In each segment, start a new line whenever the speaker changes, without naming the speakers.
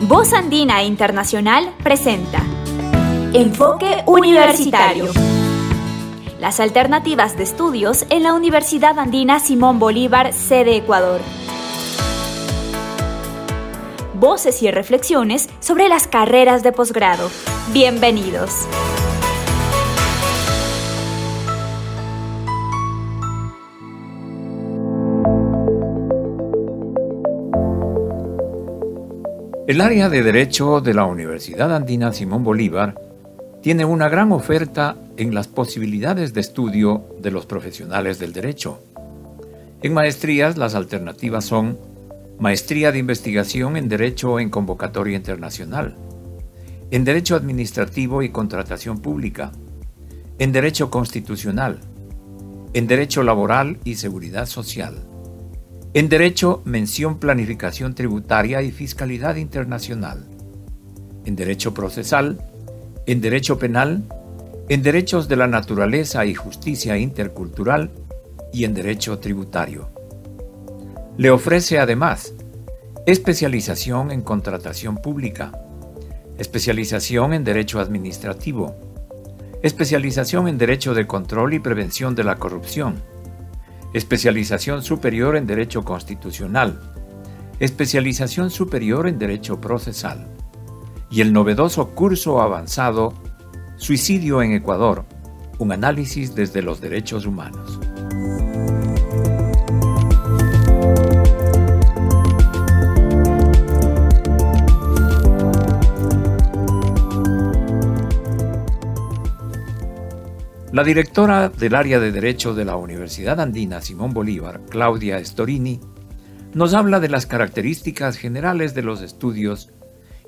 Voz Andina Internacional presenta Enfoque Universitario. Las alternativas de estudios en la Universidad Andina Simón Bolívar, sede Ecuador. Voces y reflexiones sobre las carreras de posgrado. Bienvenidos.
El área de Derecho de la Universidad Andina Simón Bolívar tiene una gran oferta en las posibilidades de estudio de los profesionales del derecho. En maestrías las alternativas son Maestría de Investigación en Derecho en Convocatoria Internacional, en Derecho Administrativo y Contratación Pública, en Derecho Constitucional, en Derecho Laboral y Seguridad Social en Derecho, mención planificación tributaria y fiscalidad internacional. En Derecho procesal, en Derecho penal, en Derechos de la naturaleza y justicia intercultural y en Derecho tributario. Le ofrece además especialización en contratación pública, especialización en Derecho administrativo, especialización en Derecho de control y prevención de la corrupción, especialización superior en Derecho Constitucional, especialización superior en Derecho Procesal y el novedoso curso avanzado Suicidio en Ecuador, un análisis desde los derechos humanos. La directora del área de Derecho de la Universidad Andina Simón Bolívar, Claudia Storini, nos habla de las características generales de los estudios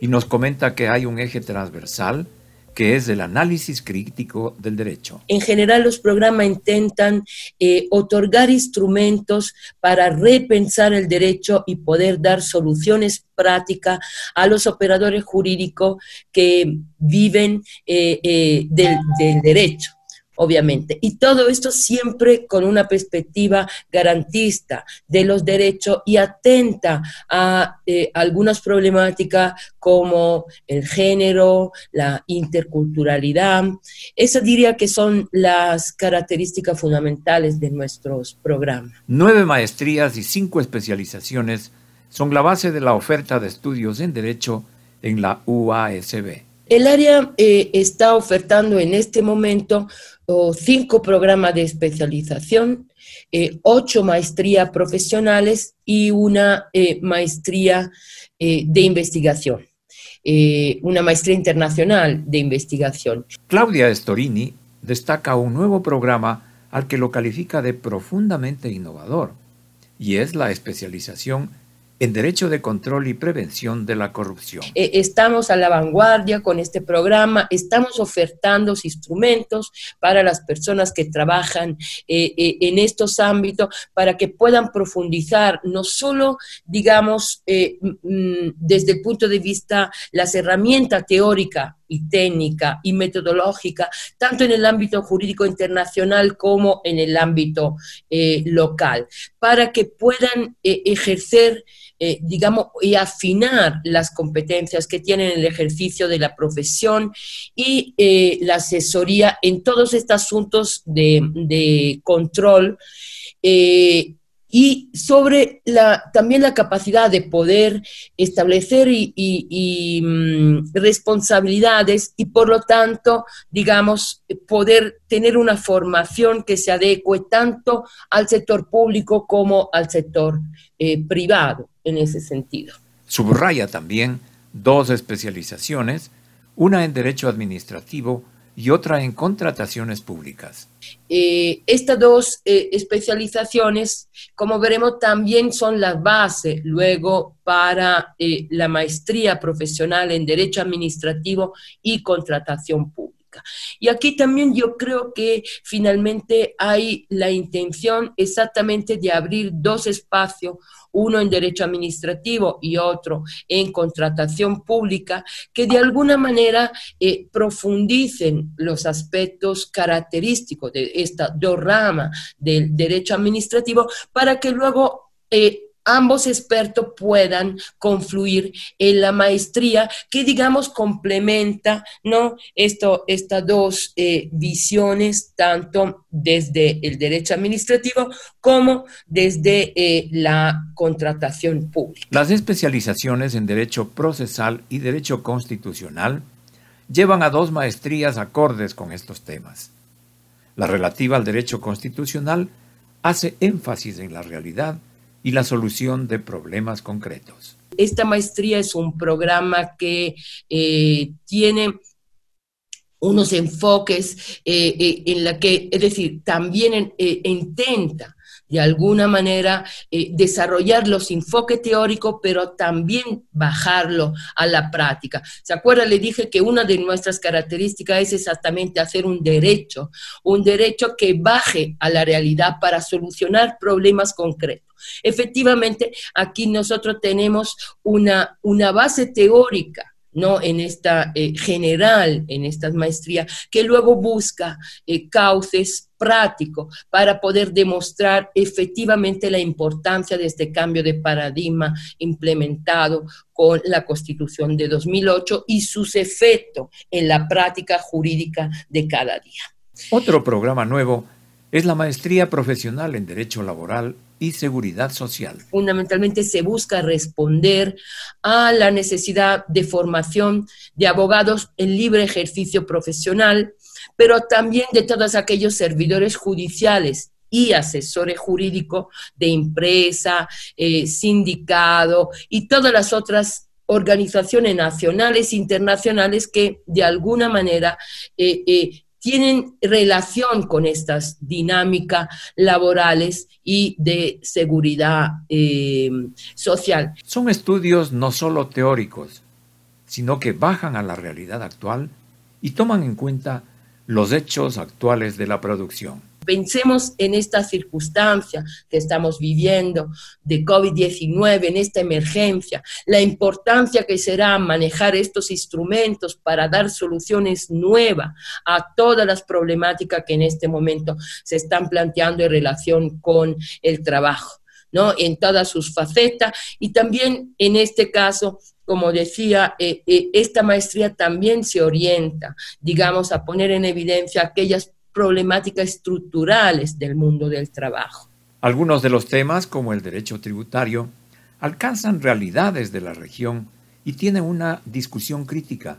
y nos comenta que hay un eje transversal que es el análisis crítico del derecho.
En general, los programas intentan eh, otorgar instrumentos para repensar el derecho y poder dar soluciones prácticas a los operadores jurídicos que viven eh, eh, del derecho obviamente. Y todo esto siempre con una perspectiva garantista de los derechos y atenta a eh, algunas problemáticas como el género, la interculturalidad. Esas diría que son las características fundamentales de nuestros programas.
Nueve maestrías y cinco especializaciones son la base de la oferta de estudios en Derecho en la UASB.
El área eh, está ofertando en este momento cinco programas de especialización, eh, ocho maestrías profesionales y una eh, maestría de investigación, una maestría internacional de investigación.
Claudia Storini destaca un nuevo programa al que lo califica de profundamente innovador, y es la especialización en Derecho de Control y Prevención de la Corrupción.
Eh, estamos a la vanguardia con este programa, estamos ofertando instrumentos para las personas que trabajan eh, eh, en estos ámbitos para que puedan profundizar no solo, digamos, desde el punto de vista las herramientas teóricas y técnica y metodológica, tanto en el ámbito jurídico internacional como en el ámbito local, para que puedan ejercer eh, digamos, y afinar las competencias que tienen el ejercicio de la profesión y eh, la asesoría en todos estos asuntos de, control. Eh, y sobre la, también la capacidad de poder establecer y, mm, responsabilidades y por lo tanto, digamos, poder tener una formación que se adecue tanto al sector público como al sector eh, privado en ese sentido.
Subraya también dos especializaciones, una en Derecho Administrativo y otra en contrataciones públicas.
Eh, estas dos eh, especializaciones, como veremos, también son la base luego para eh, la maestría profesional en Derecho Administrativo y Contratación Pública. Y aquí también yo creo que finalmente hay la intención exactamente de abrir dos espacios, uno en derecho administrativo y otro en contratación pública, que de alguna manera eh, profundicen los aspectos característicos de esta dos ramas del derecho administrativo para que luego eh, ambos expertos puedan confluir en la maestría que, digamos, complementa ¿no? Esto, estas dos eh, visiones, tanto desde el derecho administrativo como desde eh, la contratación pública.
Las especializaciones en derecho procesal y derecho constitucional llevan a dos maestrías acordes con estos temas. La relativa al derecho constitucional hace énfasis en la realidad y la solución de problemas concretos.
Esta maestría es un programa que eh, tiene unos enfoques eh, eh, en la que, es decir, también intenta de alguna manera eh, desarrollar los enfoques teóricos, pero también bajarlo a la práctica. ¿Se acuerda? Le dije que una de nuestras características es exactamente hacer un derecho, un derecho que baje a la realidad para solucionar problemas concretos. Efectivamente, aquí nosotros tenemos una, una base teórica ¿no? en esta eh, general, en estas maestrías, que luego busca eh, cauces prácticos para poder demostrar efectivamente la importancia de este cambio de paradigma implementado con la Constitución de 2008 y sus efectos en la práctica jurídica de cada día.
Otro programa nuevo es la maestría profesional en Derecho Laboral y seguridad social.
Fundamentalmente se busca responder a la necesidad de formación de abogados en libre ejercicio profesional, pero también de todos aquellos servidores judiciales y asesores jurídicos de empresa, eh, sindicado y todas las otras organizaciones nacionales e internacionales que de alguna manera eh, eh, tienen relación con estas dinámicas laborales y de seguridad eh, social.
Son estudios no solo teóricos, sino que bajan a la realidad actual y toman en cuenta los hechos actuales de la producción.
Pensemos en esta circunstancia que estamos viviendo de COVID-19, en esta emergencia, la importancia que será manejar estos instrumentos para dar soluciones nuevas a todas las problemáticas que en este momento se están planteando en relación con el trabajo. ¿no? en todas sus facetas y también en este caso como decía, eh, eh, esta maestría también se orienta, digamos, a poner en evidencia aquellas problemáticas estructurales del mundo del trabajo.
Algunos de los temas, como el derecho tributario, alcanzan realidades de la región y tienen una discusión crítica,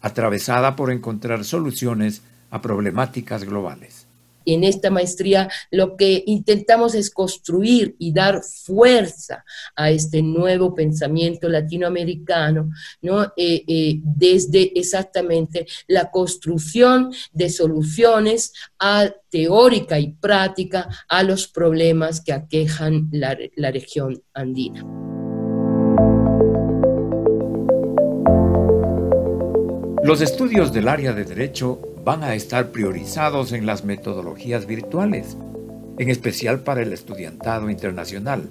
atravesada por encontrar soluciones a problemáticas globales
en esta maestría lo que intentamos es construir y dar fuerza a este nuevo pensamiento latinoamericano, ¿no? Eh, eh, desde exactamente la construcción de soluciones a, teórica y práctica a los problemas que aquejan la, la región andina.
Los estudios del área de derecho van a estar priorizados en las metodologías virtuales, en especial para el estudiantado internacional.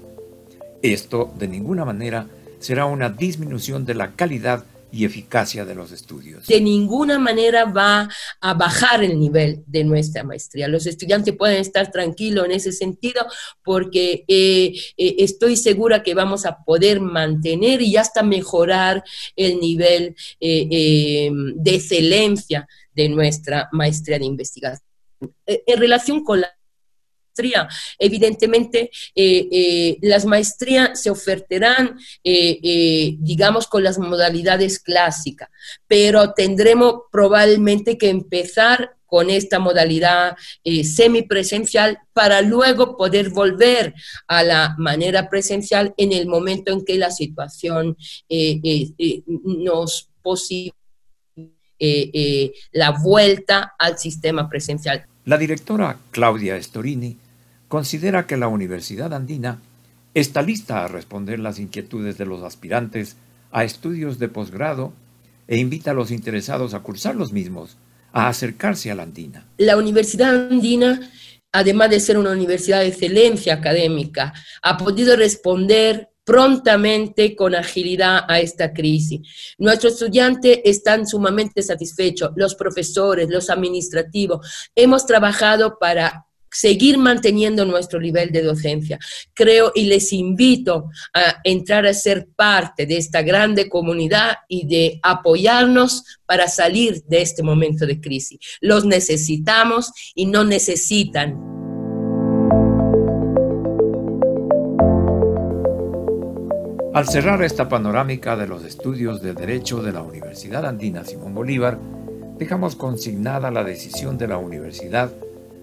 Esto, de ninguna manera, será una disminución de la calidad y eficacia de los estudios.
De ninguna manera va a bajar el nivel de nuestra maestría. Los estudiantes pueden estar tranquilos en ese sentido porque eh, eh, estoy segura que vamos a poder mantener y hasta mejorar el nivel eh, de excelencia de nuestra maestría de investigación. Eh, en relación con la maestría, evidentemente eh, eh, las maestrías se ofertarán, digamos, con las modalidades clásicas, pero tendremos probablemente que empezar con esta modalidad semipresencial para luego poder volver a la manera presencial en el momento en que la situación nos posibilite eh, eh, la vuelta al sistema presencial.
La directora Claudia Storini considera que la Universidad Andina está lista a responder las inquietudes de los aspirantes a estudios de posgrado e invita a los interesados a cursar los mismos a acercarse a la Andina.
La Universidad Andina, además de ser una universidad de excelencia académica, ha podido responder prontamente con agilidad a esta crisis. Nuestros estudiantes están sumamente satisfechos, los profesores, los administrativos. Hemos trabajado para seguir manteniendo nuestro nivel de docencia. Creo y les invito a entrar a ser parte de esta grande comunidad y de apoyarnos para salir de este momento de crisis. Los necesitamos y no necesitan.
Al cerrar esta panorámica de los estudios de Derecho de la Universidad Andina Simón Bolívar, dejamos consignada la decisión de la universidad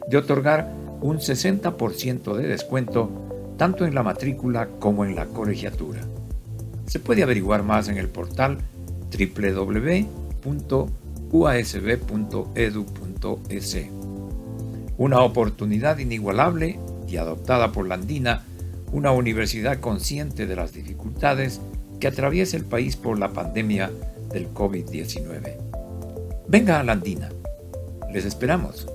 de otorgar un 60% de descuento tanto en la matrícula como en la colegiatura. Se puede averiguar más en el portal www.uasb.edu.es. Una oportunidad inigualable y adoptada por la Andina, una universidad consciente de las dificultades que atraviesa el país por la pandemia del COVID-19. Venga a la Andina. Les esperamos.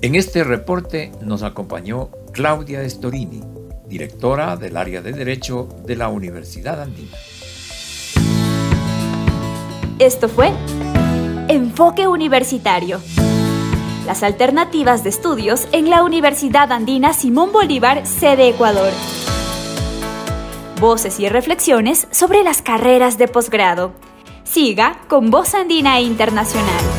En este reporte nos acompañó Claudia Estorini, directora del área de Derecho de la Universidad Andina.
Esto fue Enfoque Universitario. Las alternativas de estudios en la Universidad Andina Simón Bolívar, sede Ecuador. Voces y reflexiones sobre las carreras de posgrado. Siga con Voz Andina Internacional.